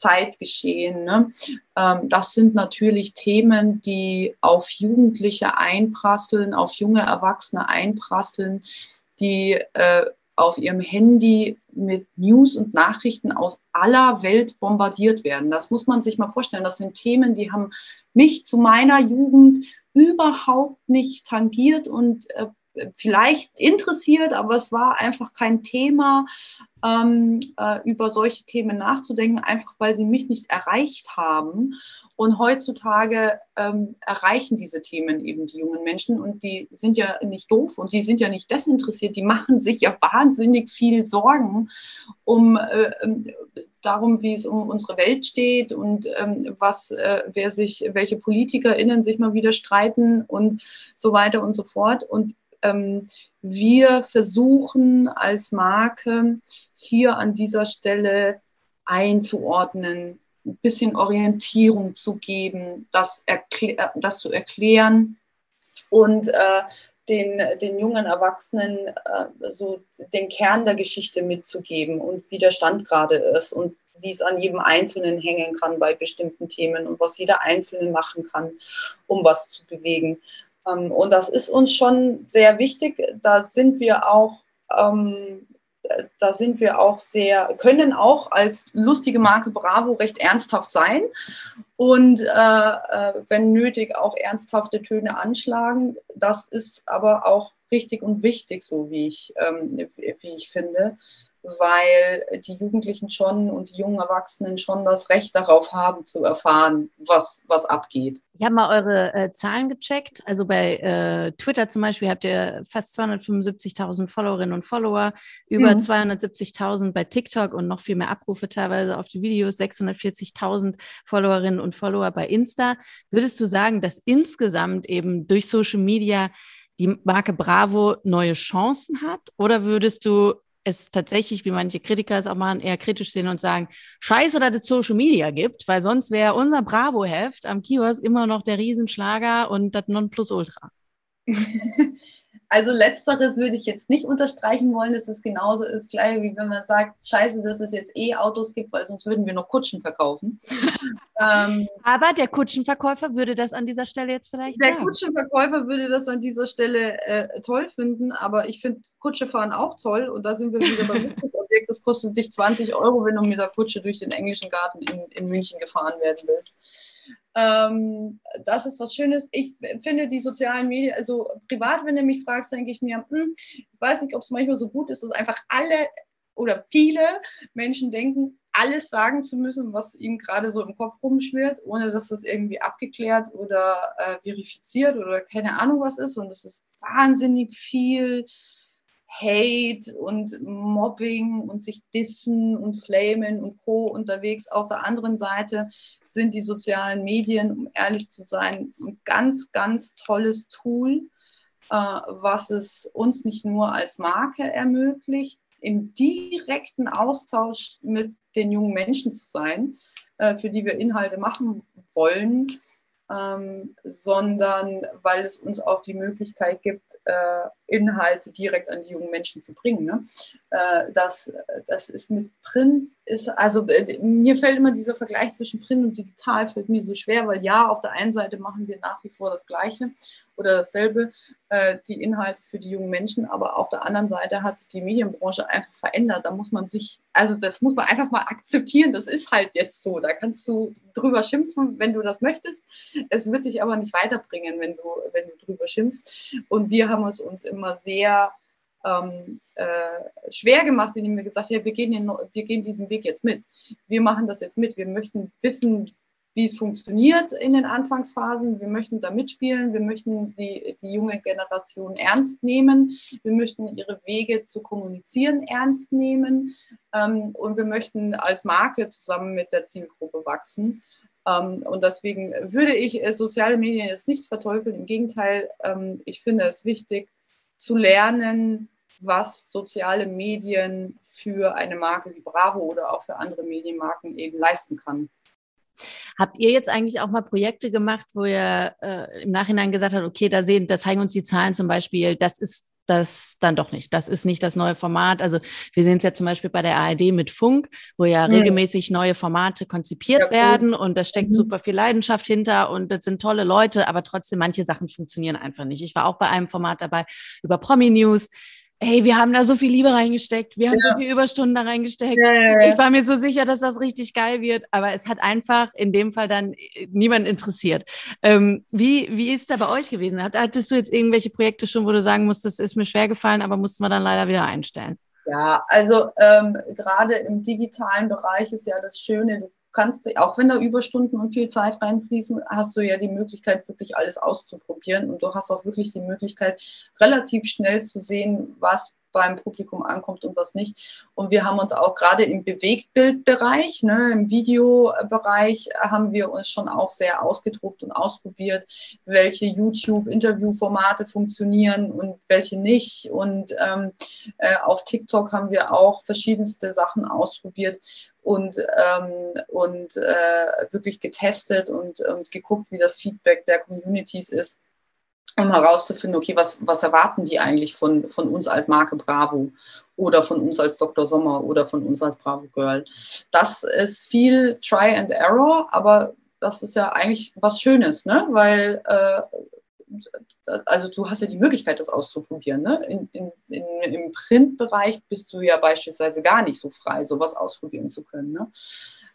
A: Zeitgeschehen. Ne? Ähm, das sind natürlich Themen, die auf Jugendliche einprasseln, auf junge Erwachsene einprasseln, die äh, auf ihrem Handy mit News und Nachrichten aus aller Welt bombardiert werden. Das muss man sich mal vorstellen. Das sind Themen, die haben mich zu meiner Jugend überhaupt nicht tangiert und äh, vielleicht interessiert, aber es war einfach kein Thema, ähm, äh, über solche Themen nachzudenken, einfach weil sie mich nicht erreicht haben. Und heutzutage ähm, erreichen diese Themen eben die jungen Menschen und die sind ja nicht doof und die sind ja nicht desinteressiert, die machen sich ja wahnsinnig viel Sorgen um äh, ähm, darum, wie es um unsere Welt steht und ähm, was, äh, wer sich, welche PolitikerInnen sich mal wieder streiten und so weiter und so fort. Und ähm, wir versuchen als Marke hier an dieser Stelle einzuordnen, ein bisschen Orientierung zu geben, das, erklär, das zu erklären und äh, den, den jungen Erwachsenen äh, so den Kern der Geschichte mitzugeben und wie der Stand gerade ist und wie es an jedem Einzelnen hängen kann bei bestimmten Themen und was jeder Einzelne machen kann, um was zu bewegen. Ähm, und das ist uns schon sehr wichtig. Da sind wir auch, ähm, da sind wir auch sehr, können auch als lustige Marke Bravo recht ernsthaft sein und äh, äh, wenn nötig auch ernsthafte Töne anschlagen. Das ist aber auch richtig und wichtig, so wie ich, ähm, wie ich finde weil die Jugendlichen schon und die jungen Erwachsenen schon das Recht darauf haben, zu erfahren, was, was abgeht.
B: Ich habe mal eure äh, Zahlen gecheckt. Also bei äh, Twitter zum Beispiel habt ihr fast 275.000 Followerinnen und Follower, über mhm. 270.000 bei TikTok und noch viel mehr Abrufe teilweise auf die Videos, 640.000 Followerinnen und Follower bei Insta. Würdest du sagen, dass insgesamt eben durch Social Media die Marke Bravo neue Chancen hat? Oder würdest du es tatsächlich, wie manche Kritiker es auch machen, eher kritisch sehen und sagen, scheiße, dass es Social Media gibt, weil sonst wäre unser Bravo-Heft am Kiosk immer noch der Riesenschlager und das Nonplusultra.
A: Also letzteres würde ich jetzt nicht unterstreichen wollen, dass es genauso ist, gleich wie wenn man sagt, scheiße, dass es jetzt E-Autos gibt, weil sonst würden wir noch Kutschen verkaufen.
B: ähm, Aber der Kutschenverkäufer würde das an dieser Stelle jetzt vielleicht
A: Der sagen. Kutschenverkäufer würde das an dieser Stelle äh, toll finden, aber ich finde Kutsche fahren auch toll und da sind wir wieder beim Objekt. Das kostet dich 20 Euro, wenn du mit der Kutsche durch den englischen Garten in, in München gefahren werden willst. Ähm, das ist was Schönes. Ich finde die sozialen Medien, also privat, wenn du mich fragst, denke ich mir, hm, ich weiß nicht, ob es manchmal so gut ist, dass einfach alle oder viele Menschen denken, alles sagen zu müssen, was ihnen gerade so im Kopf rumschwirrt, ohne dass das irgendwie abgeklärt oder äh, verifiziert oder keine Ahnung was ist. Und es ist wahnsinnig viel Hate und Mobbing und sich dissen und flamen und Co. unterwegs. Auf der anderen Seite sind die sozialen Medien, um ehrlich zu sein, ein ganz, ganz tolles Tool, äh, was es uns nicht nur als Marke ermöglicht, im direkten Austausch mit den jungen Menschen zu sein, äh, für die wir Inhalte machen wollen, ähm, sondern weil es uns auch die Möglichkeit gibt, äh, Inhalte direkt an die jungen Menschen zu bringen. Ne? Äh, das, das ist mit Print, ist, also äh, mir fällt immer dieser Vergleich zwischen Print und digital, fällt mir so schwer, weil ja, auf der einen Seite machen wir nach wie vor das Gleiche oder dasselbe, äh, die Inhalte für die jungen Menschen, aber auf der anderen Seite hat sich die Medienbranche einfach verändert. Da muss man sich, also das muss man einfach mal akzeptieren, das ist halt jetzt so. Da kannst du drüber schimpfen, wenn du das möchtest. Es wird dich aber nicht weiterbringen, wenn du, wenn du drüber schimpfst. Und wir haben es uns immer sehr ähm, äh, schwer gemacht, indem wir gesagt haben, wir gehen, wir gehen diesen Weg jetzt mit. Wir machen das jetzt mit. Wir möchten wissen, wie es funktioniert in den Anfangsphasen. Wir möchten da mitspielen. Wir möchten die, die junge Generation ernst nehmen. Wir möchten ihre Wege zu kommunizieren ernst nehmen. Ähm, und wir möchten als Marke zusammen mit der Zielgruppe wachsen. Ähm, und deswegen würde ich äh, soziale Medien jetzt nicht verteufeln. Im Gegenteil, ähm, ich finde es wichtig zu lernen, was soziale Medien für eine Marke wie Bravo oder auch für andere Medienmarken eben leisten kann.
B: Habt ihr jetzt eigentlich auch mal Projekte gemacht, wo ihr äh, im Nachhinein gesagt habt, okay, da sehen, da zeigen uns die Zahlen zum Beispiel, das ist das dann doch nicht. Das ist nicht das neue Format. Also wir sehen es ja zum Beispiel bei der ARD mit Funk, wo ja mhm. regelmäßig neue Formate konzipiert ja, werden und da steckt mhm. super viel Leidenschaft hinter und das sind tolle Leute, aber trotzdem manche Sachen funktionieren einfach nicht. Ich war auch bei einem Format dabei über Promi News hey, wir haben da so viel Liebe reingesteckt, wir haben ja. so viel Überstunden da reingesteckt. Ja, ich war mir so sicher, dass das richtig geil wird, aber es hat einfach in dem Fall dann äh, niemand interessiert. Ähm, wie, wie ist da bei euch gewesen? Hattest du jetzt irgendwelche Projekte schon, wo du sagen musst, das ist mir schwer gefallen, aber mussten wir dann leider wieder einstellen?
A: Ja, also ähm, gerade im digitalen Bereich ist ja das Schöne, du kannst, auch wenn da Überstunden und viel Zeit reinfließen, hast du ja die Möglichkeit, wirklich alles auszuprobieren. Und du hast auch wirklich die Möglichkeit, relativ schnell zu sehen, was beim Publikum ankommt und was nicht. Und wir haben uns auch gerade im Bewegtbildbereich, ne, im Videobereich, haben wir uns schon auch sehr ausgedruckt und ausprobiert, welche YouTube-Interviewformate funktionieren und welche nicht. Und ähm, äh, auf TikTok haben wir auch verschiedenste Sachen ausprobiert und, ähm, und äh, wirklich getestet und, und geguckt, wie das Feedback der Communities ist um herauszufinden, okay, was, was erwarten die eigentlich von, von uns als Marke Bravo oder von uns als Dr. Sommer oder von uns als Bravo Girl. Das ist viel Try and Error, aber das ist ja eigentlich was Schönes, ne? weil äh, also du hast ja die Möglichkeit, das auszuprobieren. Ne? In, in, in, Im Printbereich bist du ja beispielsweise gar nicht so frei, sowas ausprobieren zu können. Ne?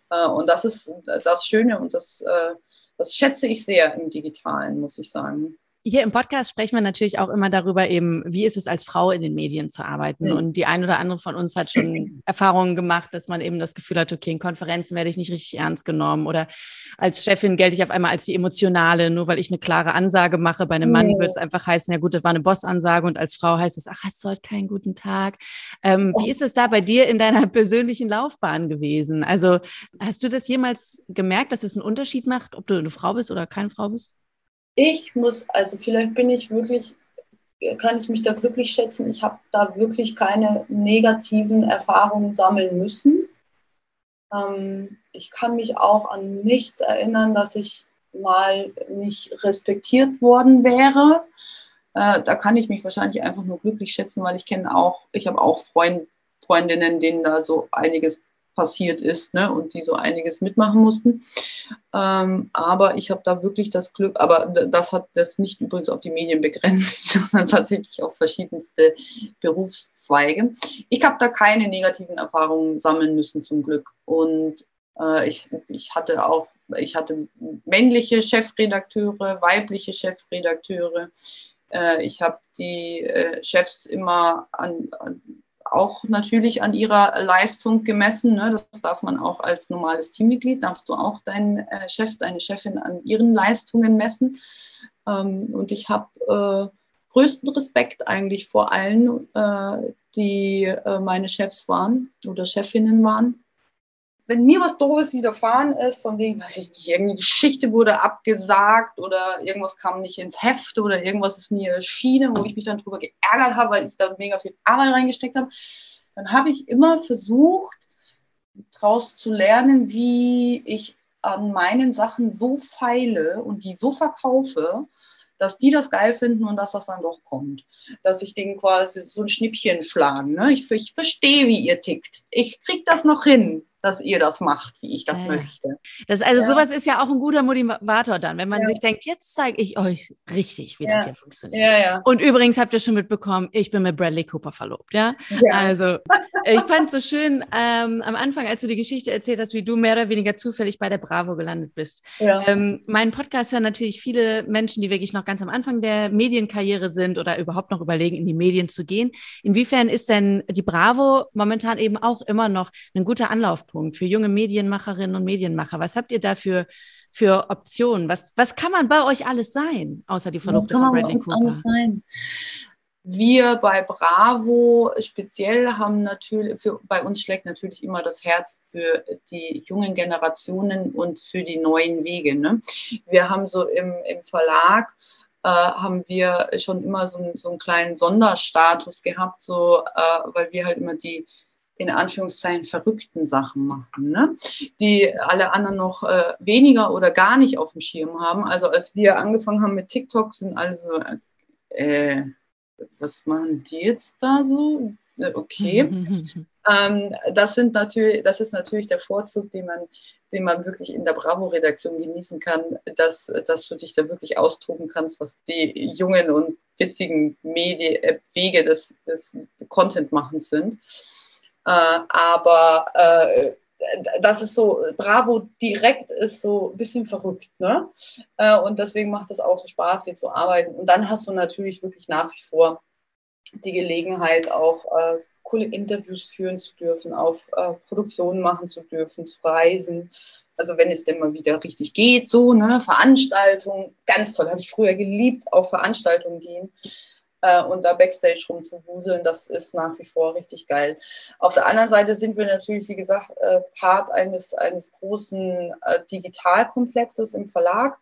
A: Äh, und das ist das Schöne und das, äh, das schätze ich sehr im Digitalen, muss ich sagen.
B: Hier im Podcast sprechen wir natürlich auch immer darüber, eben, wie ist es als Frau in den Medien zu arbeiten. Mhm. Und die ein oder andere von uns hat schon Erfahrungen gemacht, dass man eben das Gefühl hat, okay, in Konferenzen werde ich nicht richtig ernst genommen oder als Chefin gelte ich auf einmal als die emotionale, nur weil ich eine klare Ansage mache. Bei einem Mann mhm. wird es einfach heißen, ja gut, das war eine Bossansage und als Frau heißt es, ach, hast du heute keinen guten Tag. Ähm, oh. Wie ist es da bei dir in deiner persönlichen Laufbahn gewesen? Also hast du das jemals gemerkt, dass es einen Unterschied macht, ob du eine Frau bist oder keine Frau bist?
A: Ich muss, also vielleicht bin ich wirklich, kann ich mich da glücklich schätzen, ich habe da wirklich keine negativen Erfahrungen sammeln müssen. Ähm, ich kann mich auch an nichts erinnern, dass ich mal nicht respektiert worden wäre. Äh, da kann ich mich wahrscheinlich einfach nur glücklich schätzen, weil ich kenne auch, ich habe auch Freund, Freundinnen, denen da so einiges passiert ist ne, und die so einiges mitmachen mussten. Ähm, aber ich habe da wirklich das Glück, aber das hat das nicht übrigens auf die Medien begrenzt, sondern tatsächlich auf verschiedenste Berufszweige. Ich habe da keine negativen Erfahrungen sammeln müssen zum Glück. Und äh, ich, ich hatte auch, ich hatte männliche Chefredakteure, weibliche Chefredakteure. Äh, ich habe die äh, Chefs immer an, an auch natürlich an ihrer Leistung gemessen. Ne? Das darf man auch als normales Teammitglied, darfst du auch deinen äh, Chef, deine Chefin an ihren Leistungen messen. Ähm, und ich habe äh, größten Respekt eigentlich vor allen, äh, die äh, meine Chefs waren oder Chefinnen waren wenn mir was Doofes widerfahren ist, von wegen, weiß ich nicht, irgendeine Geschichte wurde abgesagt oder irgendwas kam nicht ins Heft oder irgendwas ist nie erschienen, wo ich mich dann drüber geärgert habe, weil ich da mega viel Arbeit reingesteckt habe, dann habe ich immer versucht, daraus zu lernen, wie ich an meinen Sachen so feile und die so verkaufe, dass die das geil finden und dass das dann doch kommt. Dass ich denen quasi so ein Schnippchen schlagen. Ne? Ich, ich verstehe, wie ihr tickt. Ich krieg das noch hin dass ihr das macht, wie ich das ja. möchte.
B: Das also ja. sowas ist ja auch ein guter Motivator dann, wenn man ja. sich denkt, jetzt zeige ich euch richtig, wie das hier funktioniert. Und übrigens habt ihr schon mitbekommen, ich bin mit Bradley Cooper verlobt, ja. Also ich fand es so schön ähm, am Anfang, als du die Geschichte erzählt hast, wie du mehr oder weniger zufällig bei der Bravo gelandet bist. Ähm, mein Podcast hören natürlich viele Menschen, die wirklich noch ganz am Anfang der Medienkarriere sind oder überhaupt noch überlegen, in die Medien zu gehen. Inwiefern ist denn die Bravo momentan eben auch immer noch ein guter Anlaufpunkt? Schwerpunkt für junge Medienmacherinnen und Medienmacher? Was habt ihr da für, für Optionen? Was, was kann man bei euch alles sein, außer die Verlobte von Bradley Cooper?
A: Wir bei Bravo speziell haben natürlich, für, bei uns schlägt natürlich immer das Herz für die jungen Generationen und für die neuen Wege. Ne? Wir haben so im, im Verlag äh, haben wir schon immer so, so einen kleinen Sonderstatus gehabt, so, äh, weil wir halt immer die in Anführungszeichen verrückten Sachen machen, ne? die alle anderen noch äh, weniger oder gar nicht auf dem Schirm haben. Also als wir angefangen haben mit TikTok, sind alle so, äh, was machen die jetzt da so? Äh, okay. Ähm, das sind natürlich, das ist natürlich der Vorzug, den man, den man wirklich in der Bravo-Redaktion genießen kann, dass, dass du dich da wirklich austoben kannst, was die jungen und witzigen Medien, äh, Wege des, des Content-Machens sind. Äh, aber äh, das ist so, Bravo direkt ist so ein bisschen verrückt, ne? Äh, und deswegen macht es auch so Spaß, hier zu arbeiten. Und dann hast du natürlich wirklich nach wie vor die Gelegenheit, auch äh, coole Interviews führen zu dürfen, auf äh, Produktionen machen zu dürfen, zu reisen. Also wenn es denn mal wieder richtig geht, so, ne, Veranstaltungen, ganz toll, habe ich früher geliebt, auf Veranstaltungen gehen äh, und da Backstage rumzuwuseln, das ist nach wie vor richtig geil. Auf der anderen Seite sind wir natürlich, wie gesagt, äh, Part eines, eines großen äh, Digitalkomplexes im Verlag.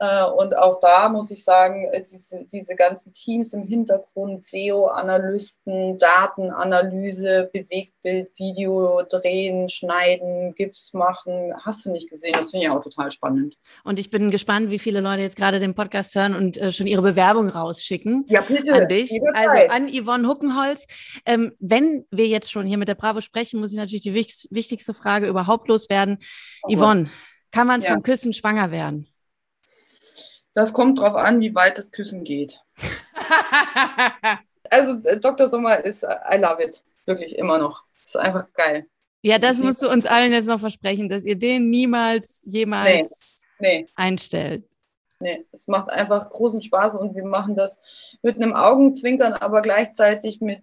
A: Äh, und auch da muss ich sagen, äh, diese, diese ganzen Teams im Hintergrund, SEO-Analysten, Datenanalyse, Bewegtbild, Video drehen, schneiden, GIFs machen, hast du nicht gesehen. Das finde ich auch total spannend.
B: Und ich bin gespannt, wie viele Leute jetzt gerade den Podcast hören und äh, schon ihre Bewerbung rausschicken.
A: Ja, bitte.
B: An dich, also an Yvonne Huckenholz. Ähm, wenn wir jetzt schon hier mit der Bravo sprechen, muss ich natürlich die wichtigste Frage überhaupt loswerden. Oh, Yvonne, kann man ja. vom Küssen schwanger werden?
A: Das kommt drauf an, wie weit das Küssen geht. also äh, Dr. Sommer ist, äh, I love it. Wirklich immer noch. Ist einfach geil.
B: Ja, das musst du uns allen jetzt noch versprechen, dass ihr den niemals jemals nee, nee. einstellt.
A: Nee, es macht einfach großen Spaß und wir machen das mit einem Augenzwinkern, aber gleichzeitig mit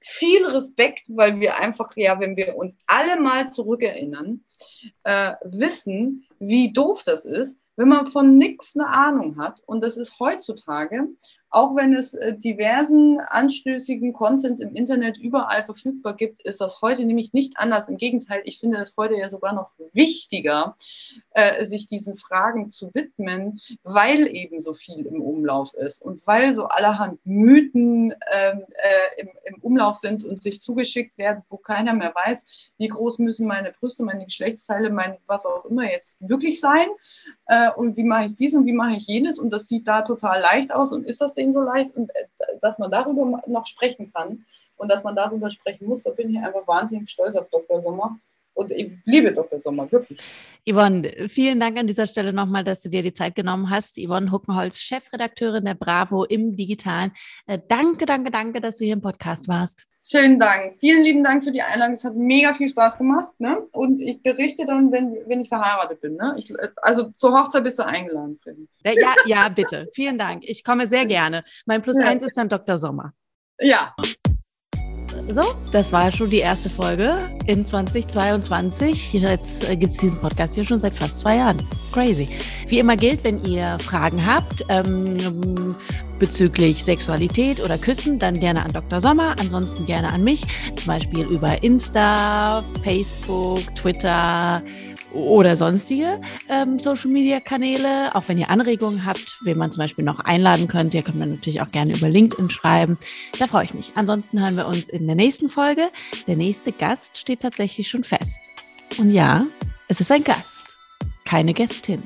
A: viel Respekt, weil wir einfach, ja, wenn wir uns alle mal zurückerinnern, äh, wissen, wie doof das ist, wenn man von nichts eine Ahnung hat, und das ist heutzutage, auch wenn es äh, diversen anstößigen Content im Internet überall verfügbar gibt, ist das heute nämlich nicht anders. Im Gegenteil, ich finde es heute ja sogar noch wichtiger, äh, sich diesen Fragen zu widmen, weil eben so viel im Umlauf ist und weil so allerhand Mythen ähm, äh, im, Umlauf sind und sich zugeschickt werden, wo keiner mehr weiß, wie groß müssen meine Brüste, meine Geschlechtsteile, mein was auch immer jetzt wirklich sein und wie mache ich dies und wie mache ich jenes und das sieht da total leicht aus und ist das denen so leicht und äh, dass man darüber noch sprechen kann und dass man darüber sprechen muss, da bin ich einfach wahnsinnig stolz auf Dr. Sommer. Und ich liebe Dr. Sommer, wirklich.
B: Yvonne, vielen Dank an dieser Stelle nochmal, dass du dir die Zeit genommen hast. Yvonne Huckenholz, Chefredakteurin der Bravo im Digitalen. Äh, danke, danke, danke, dass du hier im Podcast warst.
A: Schönen Dank. Vielen lieben Dank für die Einladung. Es hat mega viel Spaß gemacht. Ne? Und ich berichte dann, wenn, wenn ich verheiratet bin. Ne? Ich, also zur Hochzeit bist du eingeladen, Freddy.
B: Ja, ja, bitte. Vielen Dank. Ich komme sehr gerne. Mein Plus ja. eins ist dann Dr. Sommer.
A: Ja.
B: So, das war schon die erste Folge in 2022. Jetzt äh, gibt es diesen Podcast hier schon seit fast zwei Jahren. Crazy. Wie immer gilt, wenn ihr Fragen habt, ähm, bezüglich Sexualität oder Küssen, dann gerne an Dr. Sommer, ansonsten gerne an mich, zum Beispiel über Insta, Facebook, Twitter oder sonstige ähm, Social Media Kanäle. Auch wenn ihr Anregungen habt, wen man zum Beispiel noch einladen könnt, ihr könnt mir natürlich auch gerne über LinkedIn schreiben. Da freue ich mich. Ansonsten hören wir uns in der nächsten Folge. Der nächste Gast steht tatsächlich schon fest. Und ja, es ist ein Gast, keine Gästin.